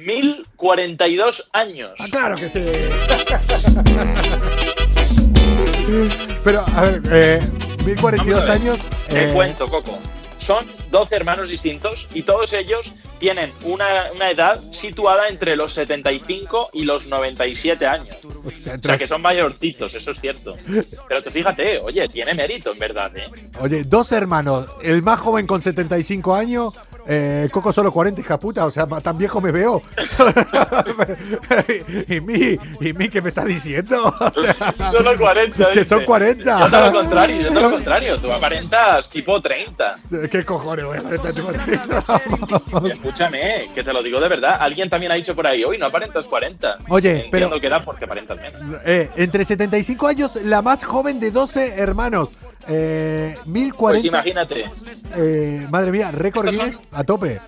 1042 años. Ah, claro que sí. Pero, a ver, eh, 1042 Vamos a ver. años. Te eh, cuento, Coco. Son 12 hermanos distintos y todos ellos tienen una, una edad situada entre los 75 y los 97 años. O sea, que son mayorcitos, eso es cierto. Pero tú fíjate, oye, tiene mérito, en verdad, ¿eh? Oye, dos hermanos. El más joven con 75 años. Eh, Coco solo 40, hija puta, o sea, tan viejo me veo. y mí, y mí, ¿qué me estás diciendo? O sea, Solo 40. Que son dice. 40. Yo todo lo contrario, yo todo lo contrario. Tú aparentas tipo 30. ¿Qué cojones voy a este tipo Y de- escúchame, que te lo digo de verdad. Alguien también ha dicho por ahí, hoy no aparentas 40. Oye, Entiendo pero- que era porque aparentas menos. Eh, entre 75 años, la más joven de 12 hermanos. Eh, Pues 1040. imagínate. eh, madre mía, récord Guinness a tope.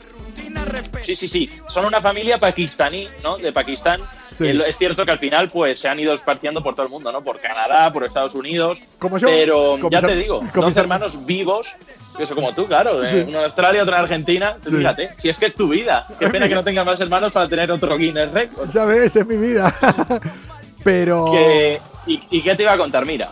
Sí, sí, sí. Son una familia pakistaní, ¿no? De Pakistán. Sí. Eh, Es cierto que al final, pues, se han ido esparciendo por todo el mundo, ¿no? Por Canadá, por Estados Unidos. Como yo. Pero Como ya te digo, dos her- hermanos vivos, eso como tú, claro. eh, Sí. Uno en Australia, otro en Argentina. Sí. Fíjate, si es que es tu vida. Qué Es pena que no tengas más hermanos para tener otro Guinness Record. Ya ves, es mi vida. Pero. Que- y, ¿Y qué te iba a contar? Mira,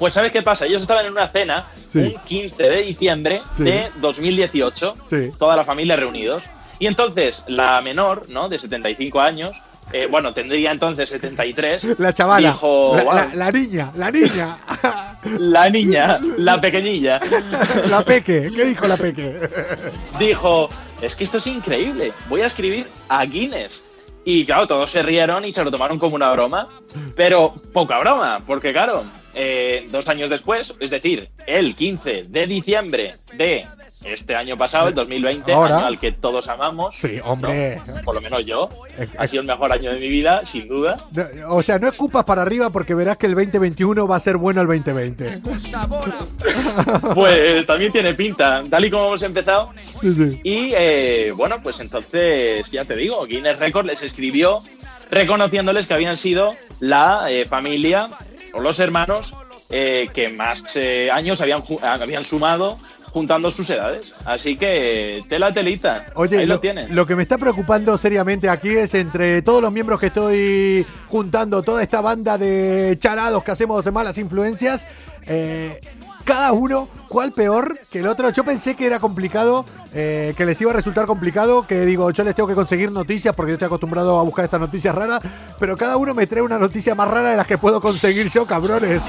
pues ¿sabes qué pasa? Ellos estaban en una cena Sí. un 15 de diciembre Sí. de 2018, Sí. toda la familia reunidos. Y entonces la menor, ¿no? De 75 años, eh, bueno, tendría entonces 73. La chavala. Dijo, la, "Guau, la- la niña, la niña. la niña, la pequeñilla, la peque. ¿Qué dijo la peque? dijo, es que esto es increíble, voy a escribir a Guinness. Y claro, todos se rieron y se lo tomaron como una broma, pero poca broma, porque claro, eh, dos años después, es decir, el 15 de diciembre de este año pasado, el 2020, Ahora. año al que todos amamos. Sí, hombre. ¿no? Por lo menos yo. Eh, Ha sido el mejor año de mi vida, sin duda. O sea, no escupas para arriba porque verás que el 2021 va a ser bueno el 2020. Pues también tiene pinta, tal y como hemos empezado. Sí, sí. Y eh, bueno, pues entonces, ya te digo, Guinness Record les escribió reconociéndoles que habían sido la eh, familia o los hermanos eh, que más eh, años habían, ju- habían sumado juntando sus edades. Así que tela telita. Oye, Ahí lo, lo, tienes. lo que me está preocupando seriamente aquí es entre todos los miembros que estoy juntando, toda esta banda de charados que hacemos de malas influencias, eh, cada uno, ¿cuál peor que el otro? Yo pensé que era complicado, eh, que les iba a resultar complicado, que digo, yo les tengo que conseguir noticias porque yo estoy acostumbrado a buscar estas noticias raras, pero cada uno me trae una noticia más rara de las que puedo conseguir yo, cabrones.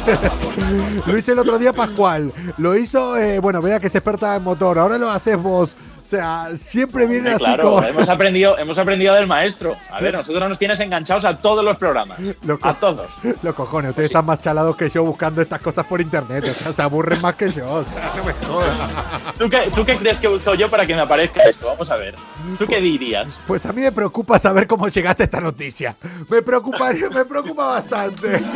lo hice el otro día Pascual, lo hizo, eh, bueno, vea que es experta en motor, ahora lo haces vos. O sea, siempre viene Hombre, así claro, como... hemos aprendido, hemos aprendido del maestro. A ver, nosotros nos tienes enganchados a todos los programas. A todos. Los cojones, ustedes están más chalados que yo buscando estas cosas por internet. O sea, se aburren más que yo. O sea, no me jodas. ¿Tú qué, ¿Tú qué crees que busco yo para que me aparezca esto? Vamos a ver. ¿Tú qué dirías? Pues a mí me preocupa saber cómo llegaste a esta noticia. Me preocupa, me preocupa bastante.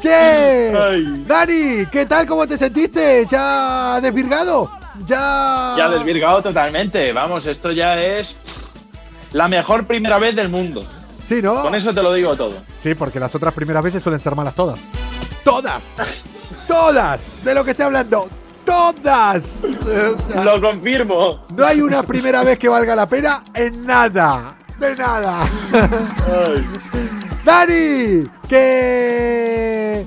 Che, Ay. Dani, ¿qué tal? ¿Cómo te sentiste? ¿Ya desvirgado? Ya. Ya desvirgado totalmente. Vamos, esto ya es la mejor primera vez del mundo. Sí, ¿no? Con eso te lo digo todo. Sí, porque las otras primeras veces suelen ser malas todas. ¡Todas! ¡Todas! De lo que estoy hablando. ¡Todas! O sea, Lo confirmo. no hay una primera vez que valga la pena en nada. De nada. Ay. Dani, que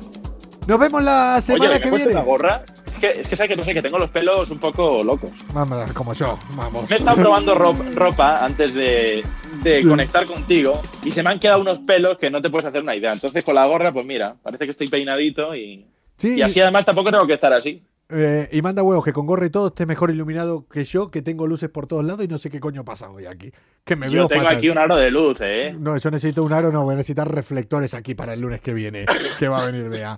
nos vemos la Oye, semana ¿me he que viene. la gorra? Es que, es que sabes que no sé, que tengo los pelos un poco locos. Vamos, como yo, vamos. Me he estado probando ro- ropa antes de, de Sí. conectar contigo y se me han quedado unos pelos que no te puedes hacer una idea. Entonces con la gorra, pues mira, parece que estoy peinadito y, Sí, y así además tampoco tengo que estar así. eh, y manda huevos que con gorra y todo esté mejor iluminado que yo, que tengo luces por todos lados y no sé qué coño pasa hoy aquí. Que me Yo veo tengo fatal. aquí un aro de luz, ¿eh? No, yo necesito un aro, no, voy a necesitar reflectores aquí para el lunes que viene, que va a venir, vea.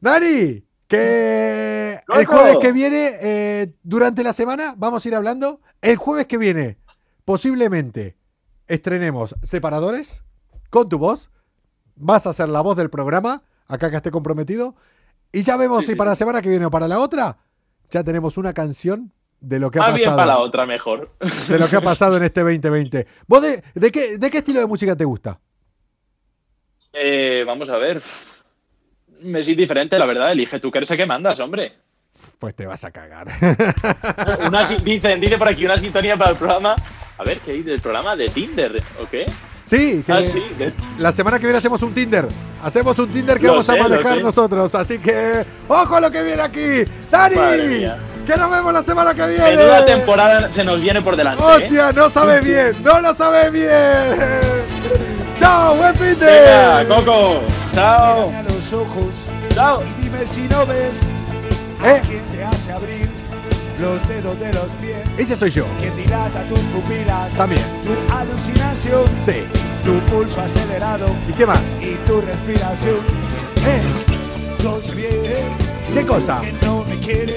Dani, que el jueves que viene, eh, durante la semana, vamos a ir hablando. El jueves que viene, posiblemente, estrenemos Separadores con tu voz. Vas a ser la voz del programa, acá que esté comprometido. Y ya vemos Sí, si sí, para la semana que viene o para la otra, ya tenemos una canción de lo que ha bien pasado para la otra, mejor. de lo que ha pasado en este 2020. ¿Vos de, de qué, de qué estilo de música te gusta? Eh, vamos a ver. Me es indiferente, la verdad. Elige tú, que eres el que mandas, hombre. Pues te vas a cagar. Una, dicen, dice por aquí una sintonía para el programa. A ver, ¿qué hay del programa de Tinder? ¿O qué? sí, que Ah, sí. la semana que viene hacemos un Tinder. Hacemos un Tinder que Lo vamos sé, a manejar nosotros. Así que, ¡ojo lo que viene aquí! ¡Dani! ¡Que nos vemos la semana que viene! Menuda temporada se nos viene por delante. ¿eh? ¡Hostia! ¡No sabe bien! ¡No lo sabe bien! ¡Chao! ¡Buen! Venga, Coco. Chao. A los ojos Chao. y dime si no ves ¿Eh? a quién te hace abrir los dedos de los pies, Ese soy yo. que dilata tus pupilas, También. tu alucinación, Sí. tu pulso acelerado ¿Y qué más? y tu respiración. ¿Eh? Yo sé bien ¿Qué cosa? que no me quiere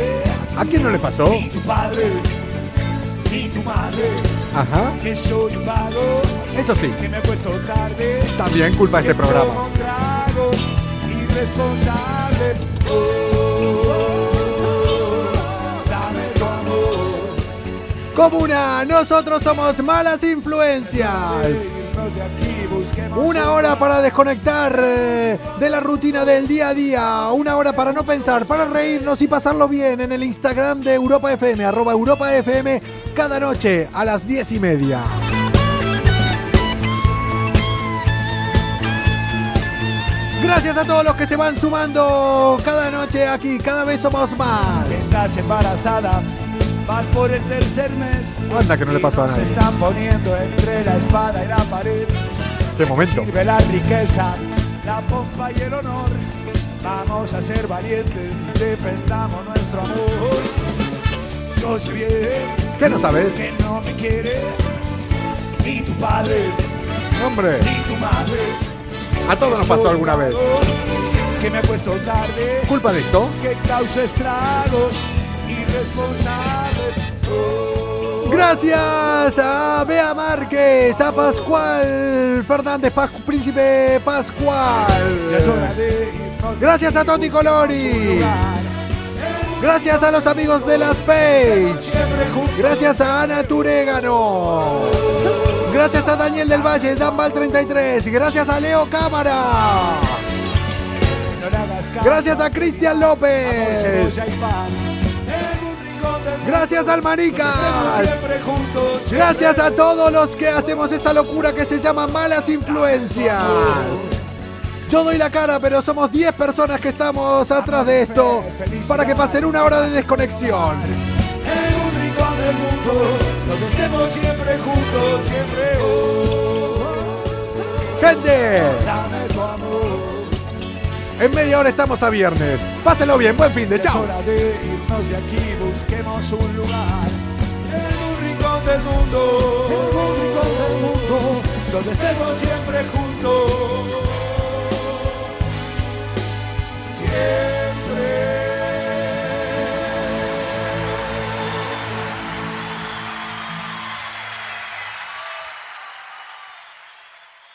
¿A quién no le pasó? ni tu padre ni tu madre, Ajá. que soy un vago, Eso sí. que me acuesto tarde. También culpa este programa. Irresponsable. Oh, dame tu amor. Comuna, nosotros somos malas influencias. Una hora para desconectar eh, de la rutina del día a día. Una hora para no pensar, para reírnos y pasarlo bien en el Instagram de Europa FM, arroba Europa FM, cada noche a las diez y media. Gracias a todos los que se van sumando cada noche aquí, cada vez somos más. Estás embarazada, vas por el tercer mes. Anda, que no le pasó a nadie. están poniendo entre la espada y la pared. Qué momento. Sirve la riqueza, la pompa y el honor. Vamos a ser valientes, defendamos nuestro amor. Yo sé bien ¿Qué no sabes? que no me quiere ni tu padre Hombre. ni tu madre, A todos nos pasó alguna vez. Que me acuesto tarde, ¿Culpa de esto? que causa estragos, irresponsable. Oh, Gracias a Bea Márquez, a Pascual Fernández, Pas- Príncipe Pascual. Gracias a Tony Colori. Gracias a los amigos de las juntos. Gracias a Ana Turegano. Gracias a Daniel del Valle, Danbal 33. Gracias a Leo Cámara. Gracias a Cristian López. Gracias al siempre Gracias a todos los que hacemos esta locura que se llama malas influencias. Yo doy la cara, pero somos 10 personas que estamos atrás de esto para que pasen una hora de desconexión donde estemos siempre juntos, siempre hoy. ¡Gente! Dame tu amor. En media hora estamos a viernes. Pásenlo bien, buen fin de chao. Es hora de irnos de aquí, busquemos un lugar. El rincón del mundo. El rincón del mundo. Donde estemos siempre juntos. Siempre.